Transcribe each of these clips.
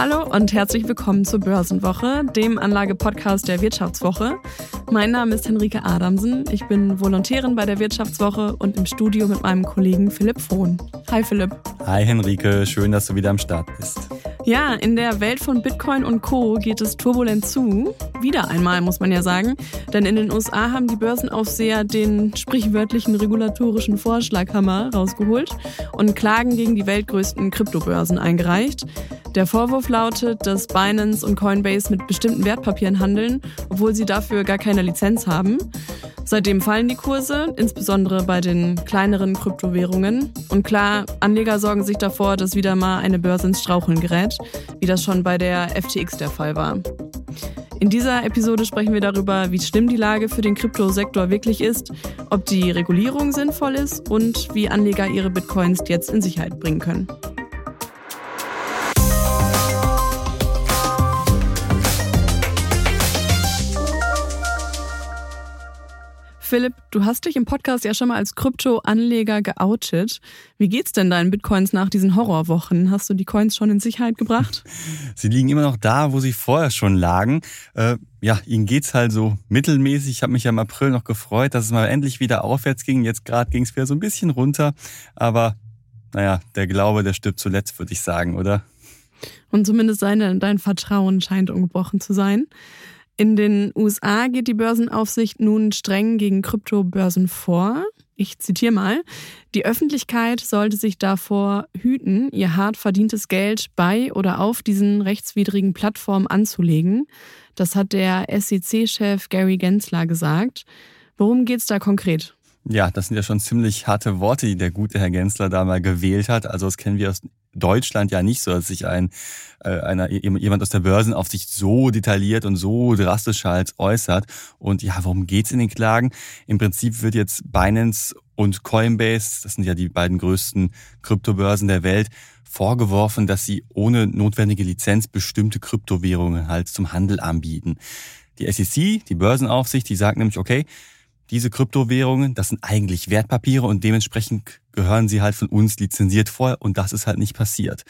Hallo und herzlich willkommen zur Börsenwoche, dem Anlagepodcast der Wirtschaftswoche. Mein Name ist Henrike Adamsen. Ich bin Volontärin bei der Wirtschaftswoche und im Studio mit meinem Kollegen Philipp Frohn. Hi Philipp. Hi Henrike, schön, dass du wieder am Start bist. Ja, in der Welt von Bitcoin und Co. geht es turbulent zu. Wieder einmal, muss man ja sagen. Denn in den USA haben die Börsenaufseher den sprichwörtlichen regulatorischen Vorschlaghammer rausgeholt und Klagen gegen die weltgrößten Kryptobörsen eingereicht. Der Vorwurf lautet, dass Binance und Coinbase mit bestimmten Wertpapieren handeln, obwohl sie dafür gar keine Lizenz haben. Seitdem fallen die Kurse, insbesondere bei den kleineren Kryptowährungen. Und klar, Anleger sorgen sich davor, dass wieder mal eine Börse ins Straucheln gerät, wie das schon bei der FTX der Fall war. In dieser Episode sprechen wir darüber, wie schlimm die Lage für den Kryptosektor wirklich ist, ob die Regulierung sinnvoll ist und wie Anleger ihre Bitcoins jetzt in Sicherheit bringen können. Philipp, du hast dich im Podcast ja schon mal als Krypto-Anleger geoutet. Wie geht's denn deinen Bitcoins nach diesen Horrorwochen? Hast du die Coins schon in Sicherheit gebracht? Sie liegen immer noch da, wo sie vorher schon lagen. Äh, ja, ihnen geht's halt so mittelmäßig. Ich habe mich ja im April noch gefreut, dass es mal endlich wieder aufwärts ging. Jetzt gerade ging es wieder so ein bisschen runter. Aber naja, der Glaube, der stirbt zuletzt, würde ich sagen, oder? Und zumindest dein, dein Vertrauen scheint ungebrochen zu sein. In den USA geht die Börsenaufsicht nun streng gegen Kryptobörsen vor. Ich zitiere mal. Die Öffentlichkeit sollte sich davor hüten, ihr hart verdientes Geld bei oder auf diesen rechtswidrigen Plattformen anzulegen. Das hat der SEC-Chef Gary Gensler gesagt. Worum geht es da konkret? Ja, das sind ja schon ziemlich harte Worte, die der gute Herr Gensler da mal gewählt hat. Also das kennen wir aus Deutschland ja nicht so, dass sich ein äh, einer, jemand aus der Börsenaufsicht so detailliert und so drastisch halt äußert. Und ja, worum geht's in den Klagen? Im Prinzip wird jetzt Binance und Coinbase, das sind ja die beiden größten Kryptobörsen der Welt, vorgeworfen, dass sie ohne notwendige Lizenz bestimmte Kryptowährungen halt zum Handel anbieten. Die SEC, die Börsenaufsicht, die sagt nämlich, okay, diese Kryptowährungen, das sind eigentlich Wertpapiere und dementsprechend gehören sie halt von uns lizenziert vor und das ist halt nicht passiert.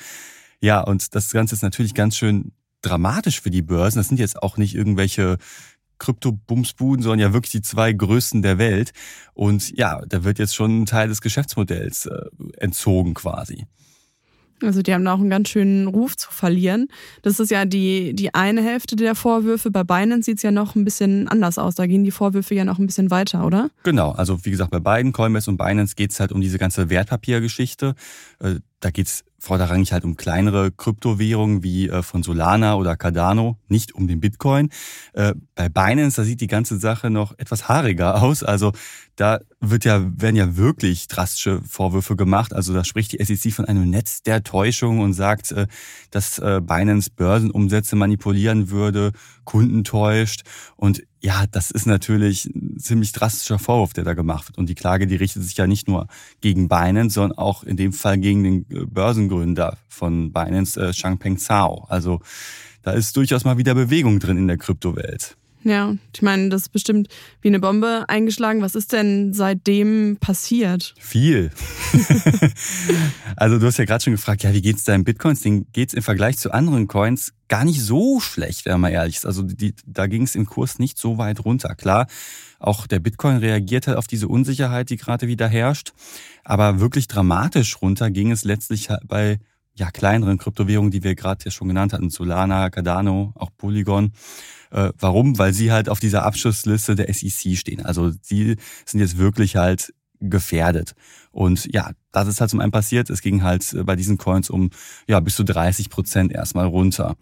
Ja, und das Ganze ist natürlich ganz schön dramatisch für die Börsen. Das sind jetzt auch nicht irgendwelche Krypto-Bumsbuden, sondern ja wirklich die zwei größten der Welt. Und ja, da wird jetzt schon ein Teil des Geschäftsmodells äh, entzogen quasi. Also die haben da auch einen ganz schönen Ruf zu verlieren. Das ist ja die, die eine Hälfte der Vorwürfe. Bei Binance sieht es ja noch ein bisschen anders aus. Da gehen die Vorwürfe ja noch ein bisschen weiter, oder? Genau, also wie gesagt, bei beiden Coinbase und Binance geht es halt um diese ganze Wertpapiergeschichte. Äh, da geht's vorderrangig halt um kleinere Kryptowährungen wie äh, von Solana oder Cardano, nicht um den Bitcoin. Äh, bei Binance, da sieht die ganze Sache noch etwas haariger aus. Also da wird ja, werden ja wirklich drastische Vorwürfe gemacht. Also da spricht die SEC von einem Netz der Täuschung und sagt, äh, dass Binance Börsenumsätze manipulieren würde, Kunden täuscht. Und ja, das ist natürlich ein ziemlich drastischer Vorwurf, der da gemacht wird. Und die Klage, die richtet sich ja nicht nur gegen Binance, sondern auch in dem Fall gegen den Börsengründer von Binance, äh, Changpeng Zhao. Also da ist durchaus mal wieder Bewegung drin in der Kryptowelt. Ja, ich meine, das ist bestimmt wie eine Bombe eingeschlagen. Was ist denn seitdem passiert? Viel. also du hast ja gerade schon gefragt, ja, wie geht's deinen Bitcoins? Den geht's im Vergleich zu anderen Coins gar nicht so schlecht, wenn man ehrlich ist. Also die, da ging es im Kurs nicht so weit runter. Klar, auch der Bitcoin reagiert halt auf diese Unsicherheit, die gerade wieder herrscht. Aber wirklich dramatisch runter ging es letztlich halt bei ja, kleineren Kryptowährungen, die wir gerade ja schon genannt hatten, Solana, Cardano, auch Polygon. Äh, warum? Weil sie halt auf dieser Abschussliste der SEC stehen. Also sie sind jetzt wirklich halt gefährdet. Und ja, das ist halt zum einen passiert. Es ging halt bei diesen Coins um ja bis zu 30 Prozent erstmal runter.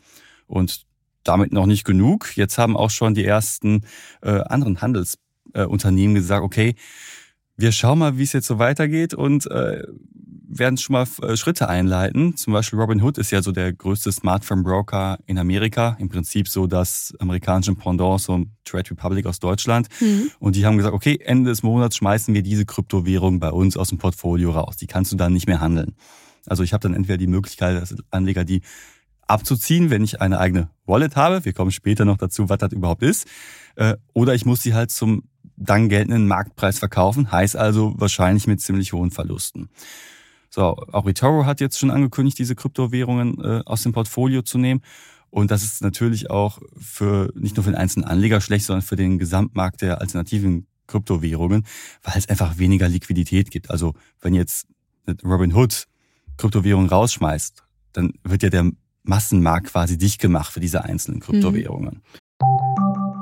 Und damit noch nicht genug. Jetzt haben auch schon die ersten äh, anderen Handelsunternehmen äh, gesagt, okay, wir schauen mal, wie es jetzt so weitergeht und äh, werden schon mal äh, Schritte einleiten. Zum Beispiel Robinhood ist ja so der größte Smartphone-Broker in Amerika. Im Prinzip so das amerikanische Pendant so Trade Republic aus Deutschland. Mhm. Und die haben gesagt, okay, Ende des Monats schmeißen wir diese Kryptowährung bei uns aus dem Portfolio raus. Die kannst du dann nicht mehr handeln. Also ich habe dann entweder die Möglichkeit, als Anleger die abzuziehen, wenn ich eine eigene Wallet habe. Wir kommen später noch dazu, was das überhaupt ist. Äh, oder ich muss sie halt zum dann geltenden Marktpreis verkaufen, heißt also wahrscheinlich mit ziemlich hohen Verlusten. So, auch eToro hat jetzt schon angekündigt, diese Kryptowährungen äh, aus dem Portfolio zu nehmen. Und das ist natürlich auch für nicht nur für den einzelnen Anleger schlecht, sondern für den Gesamtmarkt der alternativen Kryptowährungen, weil es einfach weniger Liquidität gibt. Also wenn jetzt Robinhood Kryptowährung rausschmeißt, dann wird ja der Massenmarkt quasi dicht gemacht für diese einzelnen Kryptowährungen.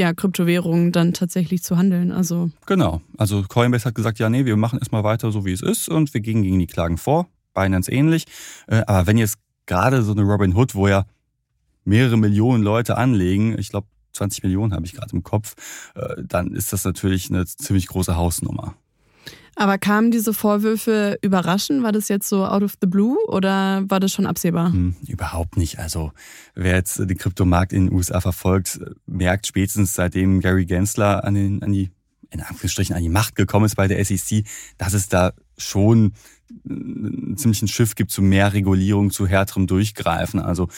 ja, Kryptowährungen dann tatsächlich zu handeln. Also genau. Also Coinbase hat gesagt, ja, nee, wir machen erstmal weiter so wie es ist und wir gehen gegen die Klagen vor. Binance ähnlich. Äh, aber wenn jetzt gerade so eine Robinhood, wo ja mehrere Millionen Leute anlegen, ich glaube 20 Millionen habe ich gerade im Kopf, äh, dann ist das natürlich eine ziemlich große Hausnummer. Aber kamen diese Vorwürfe überraschend? War das jetzt so out of the blue oder war das schon absehbar? Hm, überhaupt nicht. Also wer jetzt den Kryptomarkt in den USA verfolgt, merkt spätestens seitdem Gary Gensler an, den, an die in Anführungsstrichen an die Macht gekommen ist bei der SEC, dass es da schon einen ziemlichen Schiff gibt zu mehr Regulierung, zu härterem Durchgreifen. Also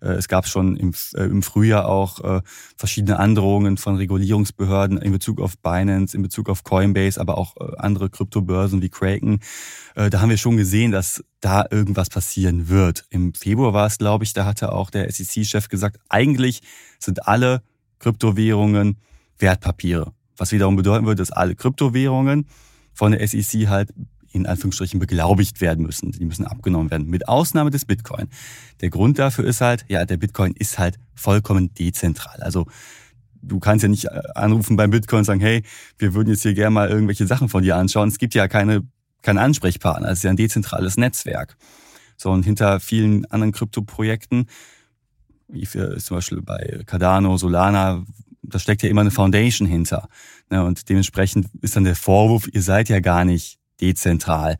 äh, es gab schon im, äh, im Frühjahr auch äh, verschiedene Androhungen von Regulierungsbehörden in Bezug auf Binance, in Bezug auf Coinbase, aber auch äh, andere Kryptobörsen wie Kraken. Äh, da haben wir schon gesehen, dass da irgendwas passieren wird. Im Februar war es, glaube ich, da hatte auch der SEC-Chef gesagt, eigentlich sind alle Kryptowährungen Wertpapiere. Was wiederum bedeuten würde, dass alle Kryptowährungen von der SEC halt in Anführungsstrichen beglaubigt werden müssen. Die müssen abgenommen werden, mit Ausnahme des Bitcoin. Der Grund dafür ist halt, ja, der Bitcoin ist halt vollkommen dezentral. Also du kannst ja nicht äh, anrufen beim Bitcoin und sagen, hey, wir würden jetzt hier gerne mal irgendwelche Sachen von dir anschauen. Es gibt ja keine, keinen Ansprechpartner. Es ist ja ein dezentrales Netzwerk. So, und hinter vielen anderen Kryptoprojekten, wie für, zum Beispiel bei Cardano, Solana, da steckt ja immer eine Foundation hinter. Ne, und dementsprechend ist dann der Vorwurf, ihr seid ja gar nicht dezentral.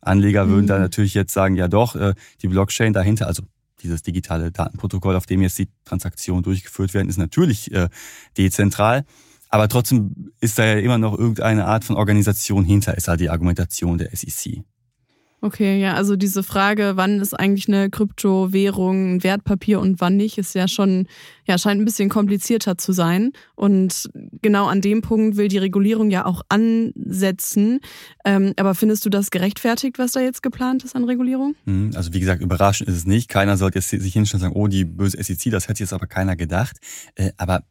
Anleger würden mhm. da natürlich jetzt sagen, ja doch, äh, die Blockchain dahinter, also dieses digitale Datenprotokoll, auf dem jetzt die Transaktionen durchgeführt werden, ist natürlich äh, dezentral. Aber trotzdem ist da ja immer noch irgendeine Art von Organisation hinter, ist halt die Argumentation der SEC. Okay, ja, also diese Frage, wann ist eigentlich eine Kryptowährung ein Wertpapier und wann nicht, ist ja schon, ja, scheint ein bisschen komplizierter zu sein. Und genau an dem Punkt will die Regulierung ja auch ansetzen. Ähm, aber findest du das gerechtfertigt, was da jetzt geplant ist an Regulierung? Hm, also wie gesagt, überraschend ist es nicht. Keiner sollte jetzt sich hinstellen und sagen, oh, die böse SEC, das hätte jetzt aber keiner gedacht. Äh, aber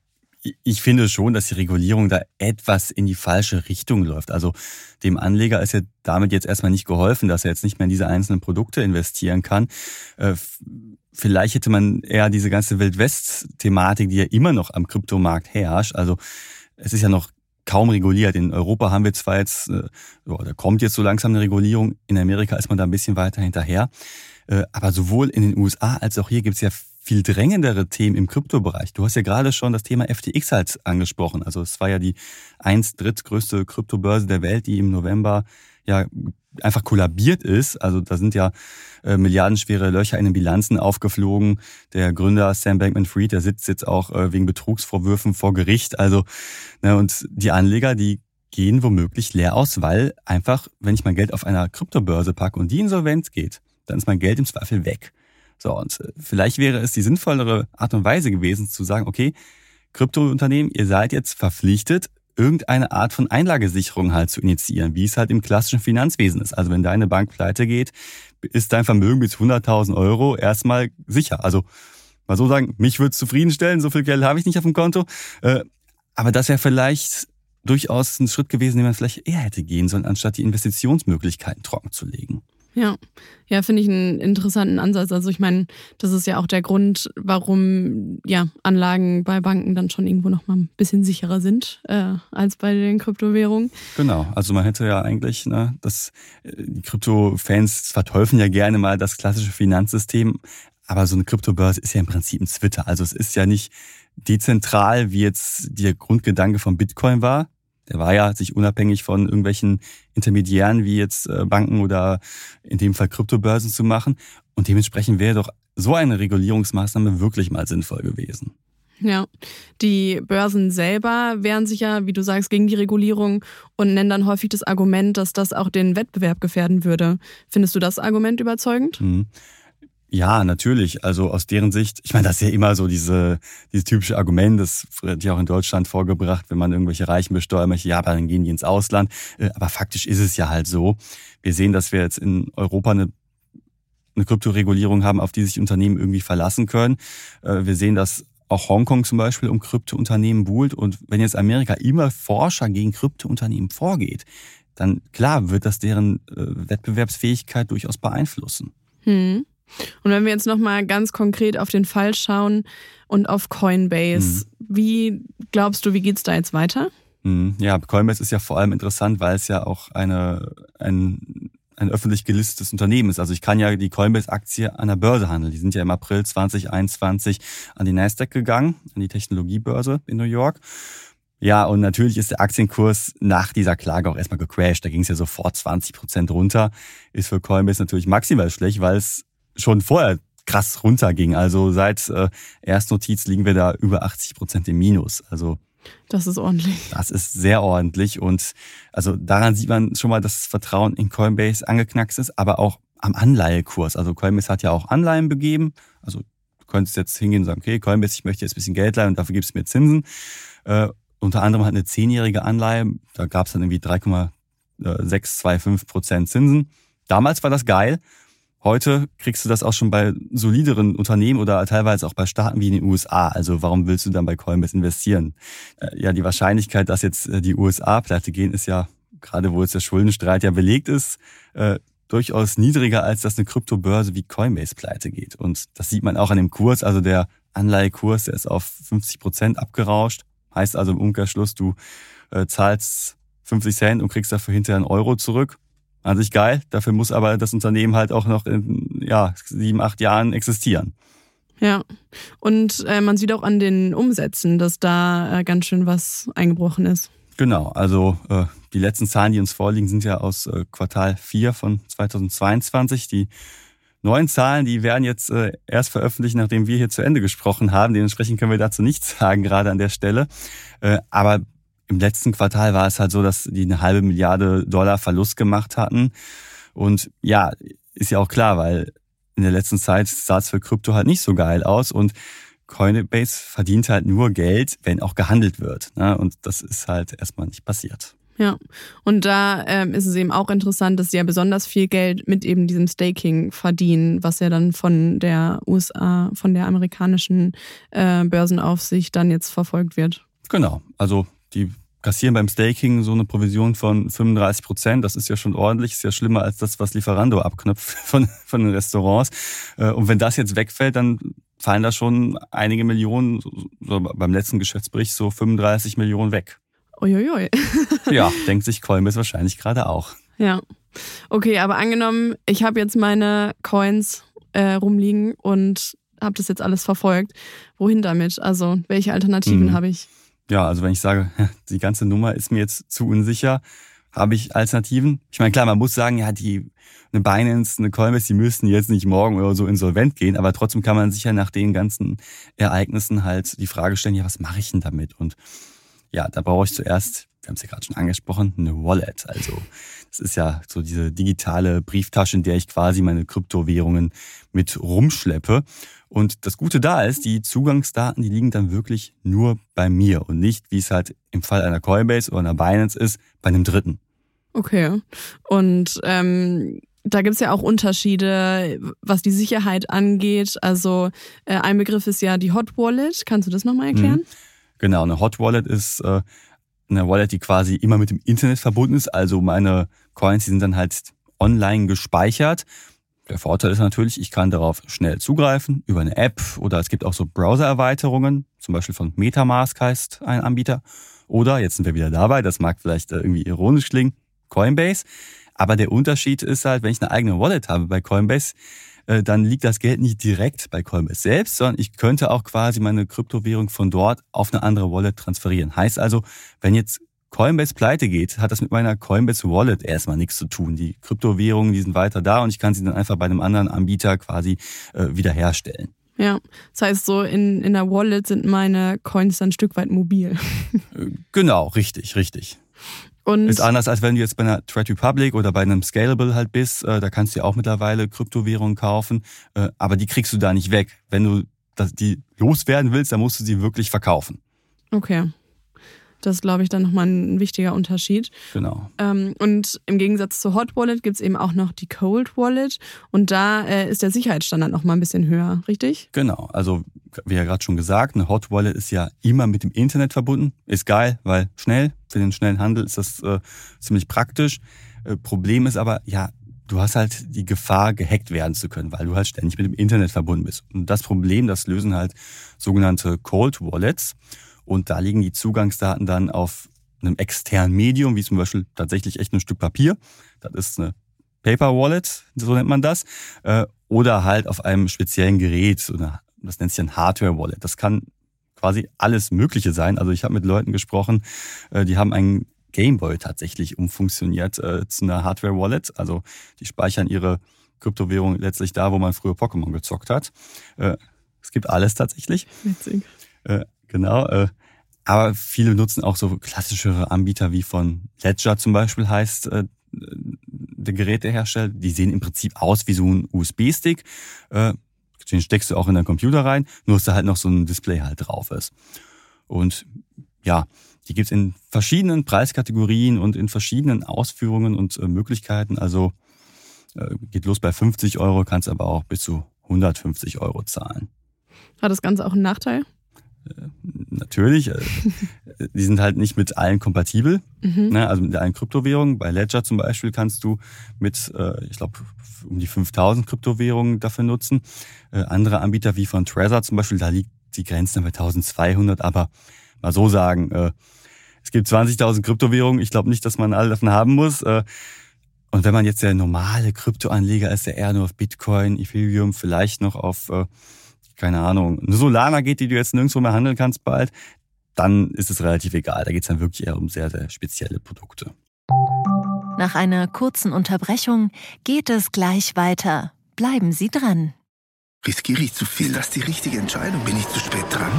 ich finde schon, dass die Regulierung da etwas in die falsche Richtung läuft. Also dem Anleger ist ja damit jetzt erstmal nicht geholfen, dass er jetzt nicht mehr in diese einzelnen Produkte investieren kann. Äh, vielleicht hätte man eher diese ganze Wildwest-Thematik, die ja immer noch am Kryptomarkt herrscht. Also es ist ja noch kaum reguliert. In Europa haben wir zwar jetzt, äh, da kommt jetzt so langsam eine Regulierung, in Amerika ist man da ein bisschen weiter hinterher. Äh, aber sowohl in den USA als auch hier gibt es ja viel drängendere Themen im Kryptobereich. Du hast ja gerade schon das Thema FTX halt angesprochen. Also es war ja die eins drittgrößte Kryptobörse der Welt, die im November ja einfach kollabiert ist. Also da sind ja äh, milliardenschwere Löcher in den Bilanzen aufgeflogen. Der Gründer Sam Bankman-Fried, der sitzt jetzt auch äh, wegen Betrugsvorwürfen vor Gericht. Also ne, und die Anleger, die gehen womöglich leer aus, weil einfach, wenn ich mein Geld auf einer Kryptobörse packe und die insolvent geht, dann ist mein Geld im Zweifel weg. So, und äh, vielleicht wäre es die sinnvollere Art und Weise gewesen, zu sagen, okay, Kryptounternehmen, ihr seid jetzt verpflichtet, irgendeine Art von Einlagesicherung halt zu initiieren, wie es halt im klassischen Finanzwesen ist. Also wenn deine Bank pleite geht, ist dein Vermögen bis 100.000 Euro erstmal sicher. Also mal so sagen, mich würde es zufriedenstellen, so viel Geld habe ich nicht auf dem Konto. Äh, aber das wäre vielleicht durchaus ein Schritt gewesen, den man vielleicht eher hätte gehen sollen, anstatt die Investitionsmöglichkeiten trocken zu legen. Ja, ja, finde ich einen interessanten Ansatz. Also ich meine, das ist ja auch der Grund, warum ja Anlagen bei Banken dann schon irgendwo noch mal ein bisschen sicherer sind äh, als bei den Kryptowährungen. Genau, also man hätte ja eigentlich, ne, das die Krypto-Fans verteufeln ja gerne mal das klassische Finanzsystem, aber so eine Kryptobörse ist ja im Prinzip ein Twitter. Also es ist ja nicht dezentral, wie jetzt der Grundgedanke von Bitcoin war. Der war ja sich unabhängig von irgendwelchen Intermediären wie jetzt äh, Banken oder in dem Fall Kryptobörsen zu machen. Und dementsprechend wäre doch so eine Regulierungsmaßnahme wirklich mal sinnvoll gewesen. Ja, die Börsen selber wehren sich ja, wie du sagst, gegen die Regulierung und nennen dann häufig das Argument, dass das auch den Wettbewerb gefährden würde. Findest du das Argument überzeugend? Mhm. Ja, natürlich. Also aus deren Sicht, ich meine, das ist ja immer so diese, dieses typische Argument, das wird ja auch in Deutschland vorgebracht, wenn man irgendwelche Reichen besteuern möchte, ja, aber dann gehen die ins Ausland. Äh, aber faktisch ist es ja halt so. Wir sehen, dass wir jetzt in Europa eine, eine Kryptoregulierung haben, auf die sich Unternehmen irgendwie verlassen können. Äh, wir sehen, dass auch Hongkong zum Beispiel um Kryptounternehmen buhlt. Und wenn jetzt Amerika immer Forscher gegen Kryptounternehmen vorgeht, dann klar wird das deren äh, Wettbewerbsfähigkeit durchaus beeinflussen. Hm. Und wenn wir jetzt nochmal ganz konkret auf den Fall schauen und auf Coinbase, mhm. wie glaubst du, wie geht's da jetzt weiter? Mhm. Ja, Coinbase ist ja vor allem interessant, weil es ja auch eine, ein, ein öffentlich gelistetes Unternehmen ist. Also ich kann ja die Coinbase-Aktie an der Börse handeln. Die sind ja im April 2021 an die Nasdaq gegangen, an die Technologiebörse in New York. Ja, und natürlich ist der Aktienkurs nach dieser Klage auch erstmal gecrashed. Da ging es ja sofort 20 Prozent runter. Ist für Coinbase natürlich maximal schlecht, weil es schon vorher krass runterging. Also seit äh, Erstnotiz liegen wir da über 80 Prozent im Minus. Also das ist ordentlich. Das ist sehr ordentlich und also daran sieht man schon mal, dass das Vertrauen in Coinbase angeknackst ist, aber auch am Anleihekurs. Also Coinbase hat ja auch Anleihen begeben. Also du könntest jetzt hingehen und sagen, okay, Coinbase, ich möchte jetzt ein bisschen Geld leihen und dafür gibst du mir Zinsen. Äh, unter anderem hat eine zehnjährige Anleihe, da gab es dann irgendwie 3,625 Prozent Zinsen. Damals war das geil. Heute kriegst du das auch schon bei solideren Unternehmen oder teilweise auch bei Staaten wie in den USA. Also warum willst du dann bei Coinbase investieren? Äh, ja, die Wahrscheinlichkeit, dass jetzt äh, die USA pleite gehen, ist ja, gerade wo jetzt der Schuldenstreit ja belegt ist, äh, durchaus niedriger, als dass eine Kryptobörse wie Coinbase pleite geht. Und das sieht man auch an dem Kurs. Also der Anleihekurs, der ist auf 50 Prozent abgerauscht. Heißt also im Umkehrschluss, du zahlst 50 Cent und kriegst dafür hinterher einen Euro zurück an sich geil. Dafür muss aber das Unternehmen halt auch noch in ja, sieben, acht Jahren existieren. Ja, und äh, man sieht auch an den Umsätzen, dass da äh, ganz schön was eingebrochen ist. Genau, also äh, die letzten Zahlen, die uns vorliegen, sind ja aus äh, Quartal 4 von 2022. Die neuen Zahlen, die werden jetzt äh, erst veröffentlicht, nachdem wir hier zu Ende gesprochen haben. Dementsprechend können wir dazu nichts sagen, gerade an der Stelle. Äh, aber im letzten Quartal war es halt so, dass die eine halbe Milliarde Dollar Verlust gemacht hatten. Und ja, ist ja auch klar, weil in der letzten Zeit sah es für Krypto halt nicht so geil aus und Coinbase verdient halt nur Geld, wenn auch gehandelt wird. Ne? Und das ist halt erstmal nicht passiert. Ja, und da ähm, ist es eben auch interessant, dass sie ja besonders viel Geld mit eben diesem Staking verdienen, was ja dann von der USA, von der amerikanischen äh, Börsenaufsicht dann jetzt verfolgt wird. Genau, also die kassieren beim Staking so eine Provision von 35 Prozent. Das ist ja schon ordentlich, ist ja schlimmer als das, was Lieferando abknüpft von, von den Restaurants. Äh, und wenn das jetzt wegfällt, dann fallen da schon einige Millionen, so beim letzten Geschäftsbericht so 35 Millionen weg. Uiuiui. ja, denkt sich Coinbase wahrscheinlich gerade auch. Ja. Okay, aber angenommen, ich habe jetzt meine Coins äh, rumliegen und habe das jetzt alles verfolgt. Wohin damit? Also, welche Alternativen mhm. habe ich? Ja, also wenn ich sage, die ganze Nummer ist mir jetzt zu unsicher, habe ich Alternativen? Ich meine, klar, man muss sagen, ja, die eine Binance, eine Coinbase, die müssten jetzt nicht morgen oder so insolvent gehen, aber trotzdem kann man sich ja nach den ganzen Ereignissen halt die Frage stellen, ja, was mache ich denn damit? Und ja, da brauche ich zuerst, wir haben es ja gerade schon angesprochen, eine Wallet. Also das ist ja so diese digitale Brieftasche, in der ich quasi meine Kryptowährungen mit rumschleppe. Und das Gute da ist, die Zugangsdaten, die liegen dann wirklich nur bei mir und nicht, wie es halt im Fall einer Coinbase oder einer Binance ist, bei einem Dritten. Okay. Und ähm, da gibt's ja auch Unterschiede, was die Sicherheit angeht. Also äh, ein Begriff ist ja die Hot Wallet. Kannst du das nochmal erklären? Mhm. Genau, eine Hot Wallet ist äh, eine Wallet, die quasi immer mit dem Internet verbunden ist. Also meine Coins, die sind dann halt online gespeichert. Der Vorteil ist natürlich, ich kann darauf schnell zugreifen über eine App oder es gibt auch so Browser-Erweiterungen, zum Beispiel von Metamask heißt ein Anbieter. Oder, jetzt sind wir wieder dabei, das mag vielleicht äh, irgendwie ironisch klingen, Coinbase. Aber der Unterschied ist halt, wenn ich eine eigene Wallet habe bei Coinbase, äh, dann liegt das Geld nicht direkt bei Coinbase selbst, sondern ich könnte auch quasi meine Kryptowährung von dort auf eine andere Wallet transferieren. Heißt also, wenn jetzt Coinbase pleite geht, hat das mit meiner Coinbase Wallet erstmal nichts zu tun. Die Kryptowährungen, die sind weiter da und ich kann sie dann einfach bei einem anderen Anbieter quasi äh, wiederherstellen. Ja, das heißt so, in, in der Wallet sind meine Coins dann ein Stück weit mobil. Äh, genau, richtig, richtig. Und ist anders, als wenn du jetzt bei einer Trade Republic oder bei einem Scalable halt bist. Äh, da kannst du ja auch mittlerweile Kryptowährungen kaufen, äh, aber die kriegst du da nicht weg. Wenn du die loswerden willst, dann musst du sie wirklich verkaufen. Okay. Das ist, glaube ich, dann nochmal ein wichtiger Unterschied. Genau. Ähm, und im Gegensatz zur Hot Wallet gibt es eben auch noch die Cold Wallet. Und da äh, ist der Sicherheitsstandard nochmal ein bisschen höher, richtig? Genau. Also, wie ja gerade schon gesagt, eine Hot Wallet ist ja immer mit dem Internet verbunden. Ist geil, weil schnell, für den schnellen Handel ist das äh, ziemlich praktisch. Äh, Problem ist aber, ja, du hast halt die Gefahr, gehackt werden zu können, weil du halt ständig mit dem Internet verbunden bist. Und das Problem, das lösen halt sogenannte Cold Wallets. Und da liegen die Zugangsdaten dann auf einem externen Medium, wie zum Beispiel tatsächlich echt ein Stück Papier. Das ist eine Paper Wallet, so nennt man das. Äh, oder halt auf einem speziellen Gerät, das nennt sich ein Hardware Wallet. Das kann quasi alles Mögliche sein. Also ich habe mit Leuten gesprochen, äh, die haben einen Gameboy tatsächlich umfunktioniert äh, zu einer Hardware Wallet. Also die speichern ihre Kryptowährung letztlich da, wo man früher Pokémon gezockt hat. Es gibt alles tatsächlich. Witzig. Genau. Äh, aber viele nutzen auch so klassischere Anbieter wie von Ledger zum Beispiel heißt äh, der Gerätehersteller. Die sehen im Prinzip aus wie so ein USB-Stick. Äh, den steckst du auch in deinen Computer rein, nur dass da halt noch so ein Display halt drauf ist. Und ja, die gibt's in verschiedenen Preiskategorien und in verschiedenen Ausführungen und äh, Möglichkeiten. Also äh, geht los bei 50 Euro, kannst aber auch bis zu 150 Euro zahlen. Hat das Ganze auch einen Nachteil? Natürlich, äh, die sind halt nicht mit allen kompatibel. Mhm. Ne? Also mit allen Kryptowährungen. Bei Ledger zum Beispiel kannst du mit, äh, ich glaube, um die 5000 Kryptowährungen dafür nutzen. Äh, andere Anbieter wie von Trezor zum Beispiel, da liegt die Grenze bei 1200. Aber mal so sagen, es gibt 20.000 Kryptowährungen. Ich glaube nicht, dass man alle davon haben muss. Und wenn man jetzt der normale Kryptoanleger ist, der eher nur auf Bitcoin, Ethereum, vielleicht noch auf keine Ahnung, eine Solana geht, die du jetzt nirgendwo mehr handeln kannst bald, dann ist es relativ egal. Da geht es dann wirklich eher um sehr, sehr spezielle Produkte. Nach einer kurzen Unterbrechung geht es gleich weiter. Bleiben Sie dran. Riskiere ich zu viel? Ist das die richtige Entscheidung? Bin ich zu spät dran?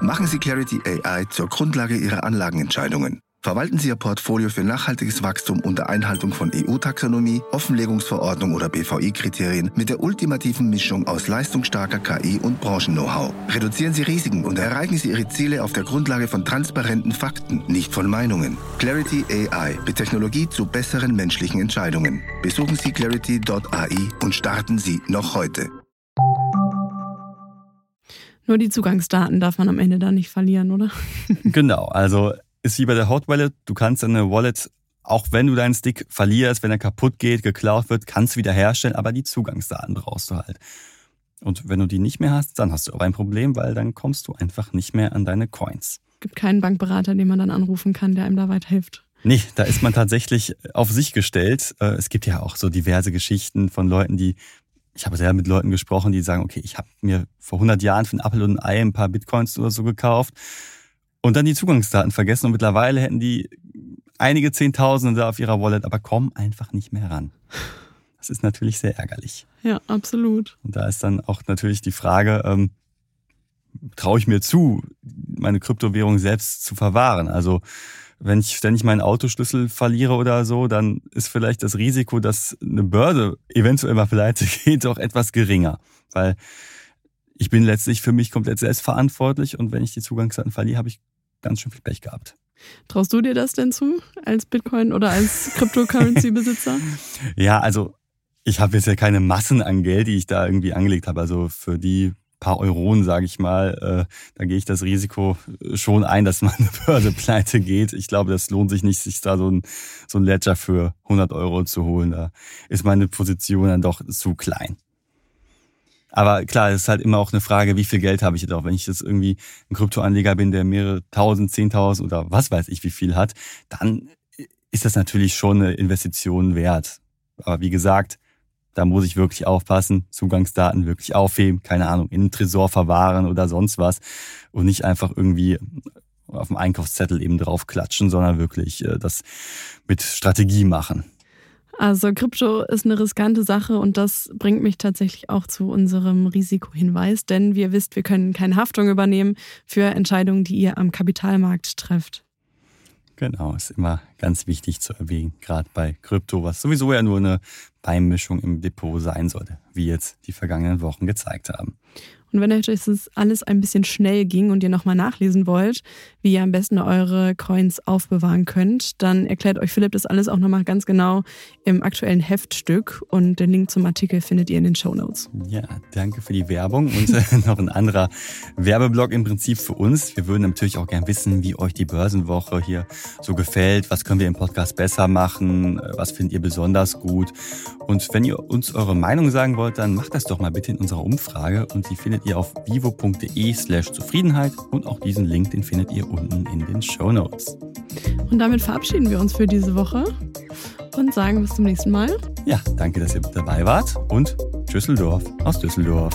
Machen Sie Clarity AI zur Grundlage Ihrer Anlagenentscheidungen. Verwalten Sie Ihr Portfolio für nachhaltiges Wachstum unter Einhaltung von EU-Taxonomie, Offenlegungsverordnung oder BVI-Kriterien mit der ultimativen Mischung aus leistungsstarker KI und Branchen-Know-how. Reduzieren Sie Risiken und erreichen Sie Ihre Ziele auf der Grundlage von transparenten Fakten, nicht von Meinungen. Clarity AI mit Technologie zu besseren menschlichen Entscheidungen. Besuchen Sie clarity.ai und starten Sie noch heute. Nur die Zugangsdaten darf man am Ende da nicht verlieren, oder? genau, also ist wie bei der Hot Wallet. Du kannst deine Wallet, auch wenn du deinen Stick verlierst, wenn er kaputt geht, geklaut wird, kannst du wieder herstellen, aber die Zugangsdaten brauchst du halt. Und wenn du die nicht mehr hast, dann hast du aber ein Problem, weil dann kommst du einfach nicht mehr an deine Coins. Gibt keinen Bankberater, den man dann anrufen kann, der einem da weiterhilft. Nee, da ist man tatsächlich auf sich gestellt. Äh, es gibt ja auch so diverse Geschichten von Leuten, die, ich habe sehr mit Leuten gesprochen, die sagen, okay, ich habe mir vor 100 Jahren für ein Apple und ein Ei ein paar Bitcoins oder so gekauft und dann die Zugangsdaten vergessen und mittlerweile hätten die einige Zehntausende da auf ihrer Wallet, aber kommen einfach nicht mehr ran. Das ist natürlich sehr ärgerlich. Ja, absolut. Und da ist dann auch natürlich die Frage, ähm, traue ich mir zu, meine Kryptowährung selbst zu verwahren? Also wenn ich ständig meinen Autoschlüssel verliere oder so, dann ist vielleicht das Risiko, dass eine Börse eventuell mal pleite geht, auch etwas geringer. Weil ich bin letztlich für mich komplett selbst verantwortlich und wenn ich die Zugangsdaten verliere, habe ich ganz schön viel Pech gehabt. Traust du dir das denn zu als Bitcoin oder als Cryptocurrency-Besitzer? ja, also ich habe jetzt ja keine Massen an Geld, die ich da irgendwie angelegt habe. Also für die paar Euronen, sage ich mal, äh, da gehe ich das Risiko schon ein, dass meine Börse pleite geht. Ich glaube, das lohnt sich nicht, sich da so ein, so ein Ledger für 100 Euro zu holen. Da ist meine Position dann doch zu klein. Aber klar, es ist halt immer auch eine Frage, wie viel Geld habe ich jetzt auch. Wenn ich jetzt irgendwie ein Kryptoanleger bin, der mehrere tausend, zehntausend oder was weiß ich wie viel hat, dann ist das natürlich schon eine Investition wert. Aber wie gesagt, da muss ich wirklich aufpassen, Zugangsdaten wirklich aufheben, keine Ahnung, in einen Tresor verwahren oder sonst was und nicht einfach irgendwie auf dem Einkaufszettel eben drauf klatschen, sondern wirklich äh, das mit Strategie machen. Also Krypto ist eine riskante Sache und das bringt mich tatsächlich auch zu unserem Risikohinweis, denn wir wisst, wir können keine Haftung übernehmen für Entscheidungen, die ihr am Kapitalmarkt trefft. Genau, ist immer ganz wichtig zu erwähnen, gerade bei Krypto, was sowieso ja nur eine Beimischung im Depot sein sollte, wie jetzt die vergangenen Wochen gezeigt haben. Und wenn euch das alles ein bisschen schnell ging und ihr nochmal nachlesen wollt, wie ihr am besten eure Coins aufbewahren könnt, dann erklärt euch Philipp das alles auch nochmal ganz genau im aktuellen Heftstück. Und den Link zum Artikel findet ihr in den Show Notes. Ja, danke für die Werbung und äh, noch ein anderer Werbeblock im Prinzip für uns. Wir würden natürlich auch gern wissen, wie euch die Börsenwoche hier so gefällt. Was können wir im Podcast besser machen? Was findet ihr besonders gut? Und wenn ihr uns eure Meinung sagen wollt, dann macht das doch mal bitte in unserer Umfrage und die findet ihr auf vivo.de slash Zufriedenheit und auch diesen Link, den findet ihr unten in den Show Notes. Und damit verabschieden wir uns für diese Woche und sagen bis zum nächsten Mal. Ja, danke, dass ihr dabei wart und Düsseldorf aus Düsseldorf.